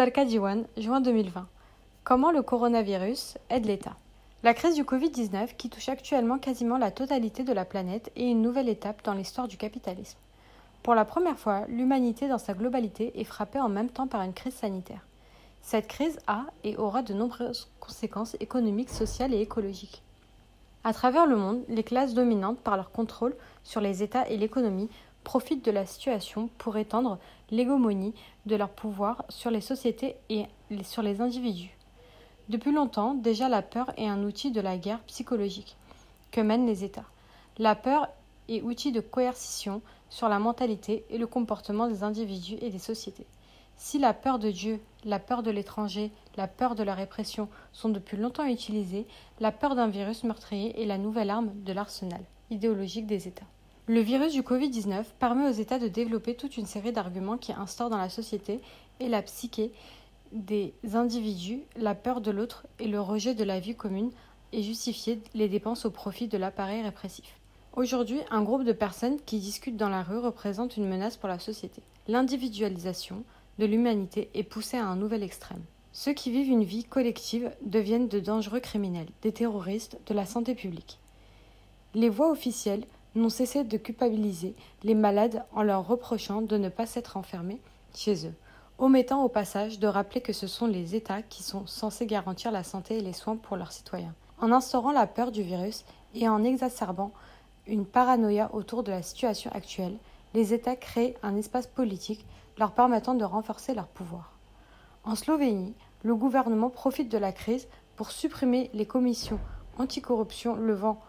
Talca Diwan, juin 2020. Comment le coronavirus aide l'État? La crise du Covid-19, qui touche actuellement quasiment la totalité de la planète, est une nouvelle étape dans l'histoire du capitalisme. Pour la première fois, l'humanité dans sa globalité est frappée en même temps par une crise sanitaire. Cette crise a et aura de nombreuses conséquences économiques, sociales et écologiques. À travers le monde, les classes dominantes, par leur contrôle sur les États et l'économie, profitent de la situation pour étendre l'hégémonie de leur pouvoir sur les sociétés et sur les individus. Depuis longtemps, déjà la peur est un outil de la guerre psychologique que mènent les États. La peur est outil de coercition sur la mentalité et le comportement des individus et des sociétés. Si la peur de Dieu, la peur de l'étranger, la peur de la répression sont depuis longtemps utilisées, la peur d'un virus meurtrier est la nouvelle arme de l'arsenal idéologique des États. Le virus du Covid-19 permet aux États de développer toute une série d'arguments qui instaurent dans la société et la psyché des individus la peur de l'autre et le rejet de la vie commune et justifier les dépenses au profit de l'appareil répressif. Aujourd'hui, un groupe de personnes qui discutent dans la rue représente une menace pour la société. L'individualisation de l'humanité est poussée à un nouvel extrême. Ceux qui vivent une vie collective deviennent de dangereux criminels, des terroristes, de la santé publique. Les voix officielles n'ont cessé de culpabiliser les malades en leur reprochant de ne pas s'être enfermés chez eux, omettant au passage de rappeler que ce sont les États qui sont censés garantir la santé et les soins pour leurs citoyens. En instaurant la peur du virus et en exacerbant une paranoïa autour de la situation actuelle, les États créent un espace politique leur permettant de renforcer leur pouvoir. En Slovénie, le gouvernement profite de la crise pour supprimer les commissions anticorruption levant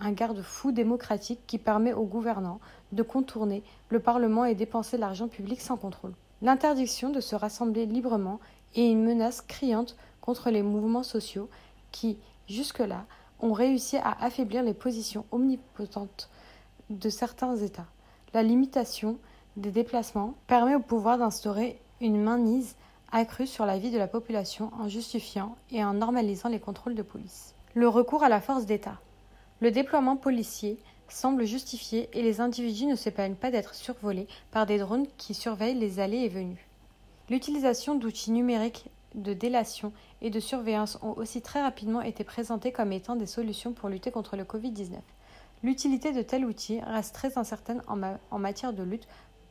un garde-fou démocratique qui permet aux gouvernants de contourner le Parlement et dépenser l'argent public sans contrôle. L'interdiction de se rassembler librement est une menace criante contre les mouvements sociaux qui, jusque-là, ont réussi à affaiblir les positions omnipotentes de certains États. La limitation des déplacements permet au pouvoir d'instaurer une mainmise accrue sur la vie de la population en justifiant et en normalisant les contrôles de police. Le recours à la force d'État. Le déploiement policier semble justifié et les individus ne s'épargnent pas d'être survolés par des drones qui surveillent les allées et venues. L'utilisation d'outils numériques de délation et de surveillance ont aussi très rapidement été présentés comme étant des solutions pour lutter contre le Covid-19. L'utilité de tels outils reste très incertaine en, en, matière de lutte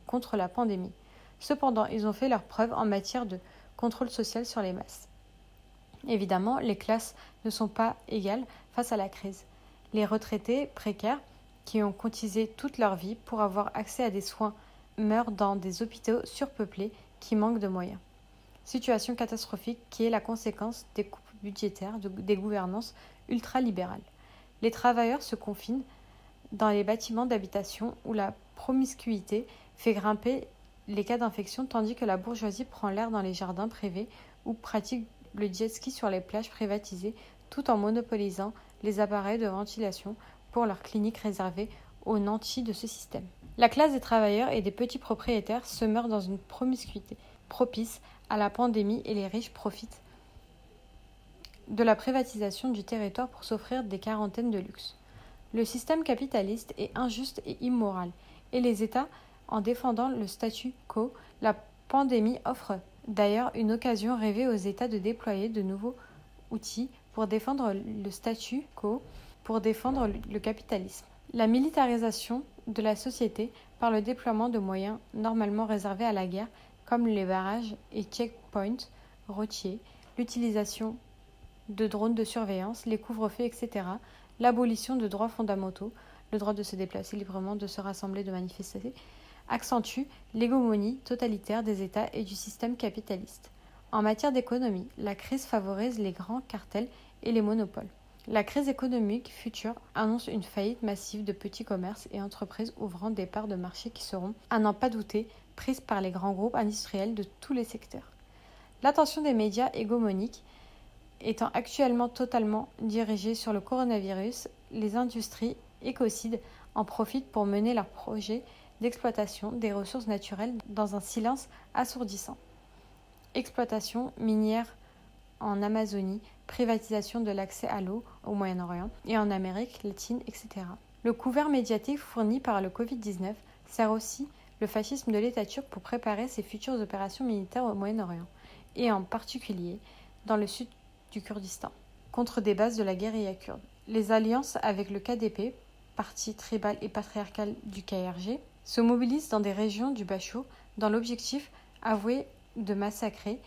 contre la pandémie. Cependant, ils ont fait leurs preuves en matière de contrôle social sur les masses. Évidemment, les classes ne sont pas égales face à la crise les retraités précaires qui ont cotisé toute leur vie pour avoir accès à des soins meurent dans des hôpitaux surpeuplés qui manquent de moyens. Situation catastrophique qui est la conséquence des coupes budgétaires des gouvernances ultralibérales. Les travailleurs se confinent dans les bâtiments d'habitation où la promiscuité fait grimper les cas d'infection tandis que la bourgeoisie prend l'air dans les jardins privés ou pratique le jet ski sur les plages privatisées tout en monopolisant les appareils de ventilation pour leurs cliniques réservées aux nantis de ce système. La classe des travailleurs et des petits propriétaires se meurt dans une promiscuité propice à la pandémie et les riches profitent de la privatisation du territoire pour s'offrir des quarantaines de luxe. Le système capitaliste est injuste et immoral, et les États, en défendant le statu quo, la pandémie offre d'ailleurs une occasion rêvée aux États de déployer de nouveaux outils pour défendre le statu quo, pour défendre le capitalisme. La militarisation de la société par le déploiement de moyens normalement réservés à la guerre, comme les barrages et checkpoints routiers, l'utilisation de drones de surveillance, les couvre-feux, etc., l'abolition de droits fondamentaux, le droit de se déplacer librement, de se rassembler, de manifester, accentue l'hégémonie totalitaire des États et du système capitaliste. En matière d'économie, la crise favorise les grands cartels et les monopoles. La crise économique future annonce une faillite massive de petits commerces et entreprises ouvrant des parts de marché qui seront, à n'en pas douter, prises par les grands groupes industriels de tous les secteurs. L'attention des médias hégémoniques étant actuellement totalement dirigée sur le coronavirus, les industries écocides en profitent pour mener leurs projets d'exploitation des ressources naturelles dans un silence assourdissant exploitation minière en Amazonie, privatisation de l'accès à l'eau au Moyen-Orient et en Amérique latine, etc. Le couvert médiatique fourni par le Covid-19 sert aussi le fascisme de l'État turc pour préparer ses futures opérations militaires au Moyen-Orient. et en particulier dans le sud du Kurdistan, contre des bases de la guérilla kurde. Les alliances avec le KDP, parti tribal et patriarcal du KRG, se mobilisent dans des régions du Bachau dans l'objectif avoué de massacrer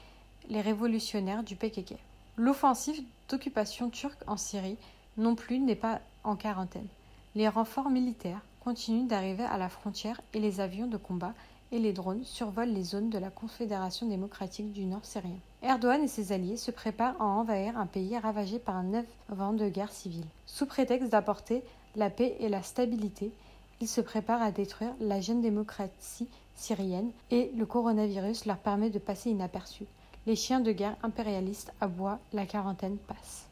les révolutionnaires du PKK. L'offensive d'occupation turque en Syrie non plus n'est pas en quarantaine. Les renforts militaires continuent d'arriver à la frontière et les avions de combat et les drones survolent les zones de la Confédération démocratique du Nord syrien. Erdogan et ses alliés se préparent à envahir un pays ravagé par neuf ans de guerre civile. Sous prétexte d'apporter la paix et la stabilité, ils se préparent à détruire la jeune démocratie syrienne et le coronavirus leur permet de passer inaperçus. Les chiens de guerre impérialistes aboient, la quarantaine passe.